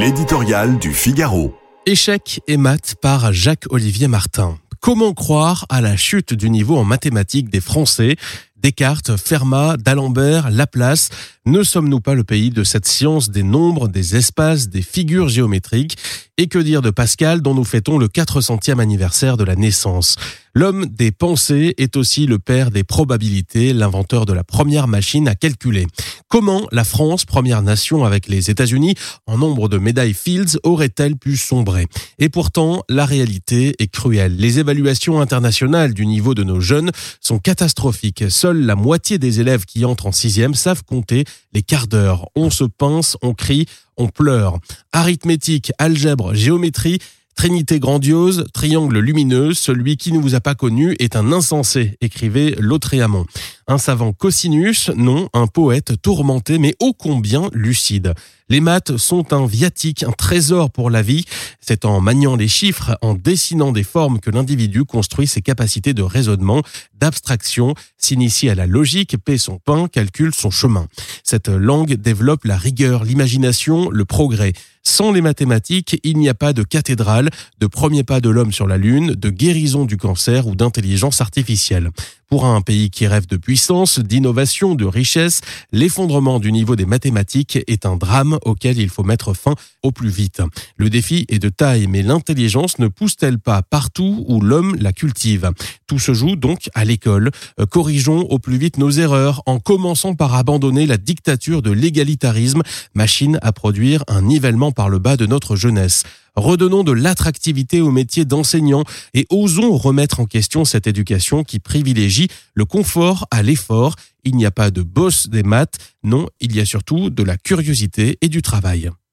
L'éditorial du Figaro. Échec et maths par Jacques-Olivier Martin. Comment croire à la chute du niveau en mathématiques des Français? Descartes, Fermat, d'Alembert, Laplace, ne sommes-nous pas le pays de cette science des nombres, des espaces, des figures géométriques? Et que dire de Pascal dont nous fêtons le 400e anniversaire de la naissance? L'homme des pensées est aussi le père des probabilités, l'inventeur de la première machine à calculer. Comment la France, première nation avec les États-Unis en nombre de médailles Fields, aurait-elle pu sombrer? Et pourtant, la réalité est cruelle. Les évaluations internationales du niveau de nos jeunes sont catastrophiques. Seule la moitié des élèves qui entrent en sixième savent compter les quarts d'heure. On se pince, on crie, on pleure. Arithmétique, algèbre, géométrie, Trinité grandiose, triangle lumineux, celui qui ne vous a pas connu est un insensé, écrivait Lautréamont. Un savant cosinus, non, un poète tourmenté mais ô combien lucide. Les maths sont un viatique, un trésor pour la vie. C'est en maniant les chiffres, en dessinant des formes que l'individu construit ses capacités de raisonnement, d'abstraction, s'initie à la logique, paie son pain, calcule son chemin. Cette langue développe la rigueur, l'imagination, le progrès. Sans les mathématiques, il n'y a pas de cathédrale, de premier pas de l'homme sur la Lune, de guérison du cancer ou d'intelligence artificielle. Pour un pays qui rêve de puissance, d'innovation, de richesse, l'effondrement du niveau des mathématiques est un drame auquel il faut mettre fin au plus vite. Le défi est de taille, mais l'intelligence ne pousse-t-elle pas partout où l'homme la cultive? Tout se joue donc à l'école. Corrigeons au plus vite nos erreurs en commençant par abandonner la dictature de l'égalitarisme, machine à produire un nivellement par le bas de notre jeunesse. Redonnons de l'attractivité au métier d'enseignant et osons remettre en question cette éducation qui privilégie le confort à l'effort. Il n'y a pas de boss des maths, non, il y a surtout de la curiosité et du travail.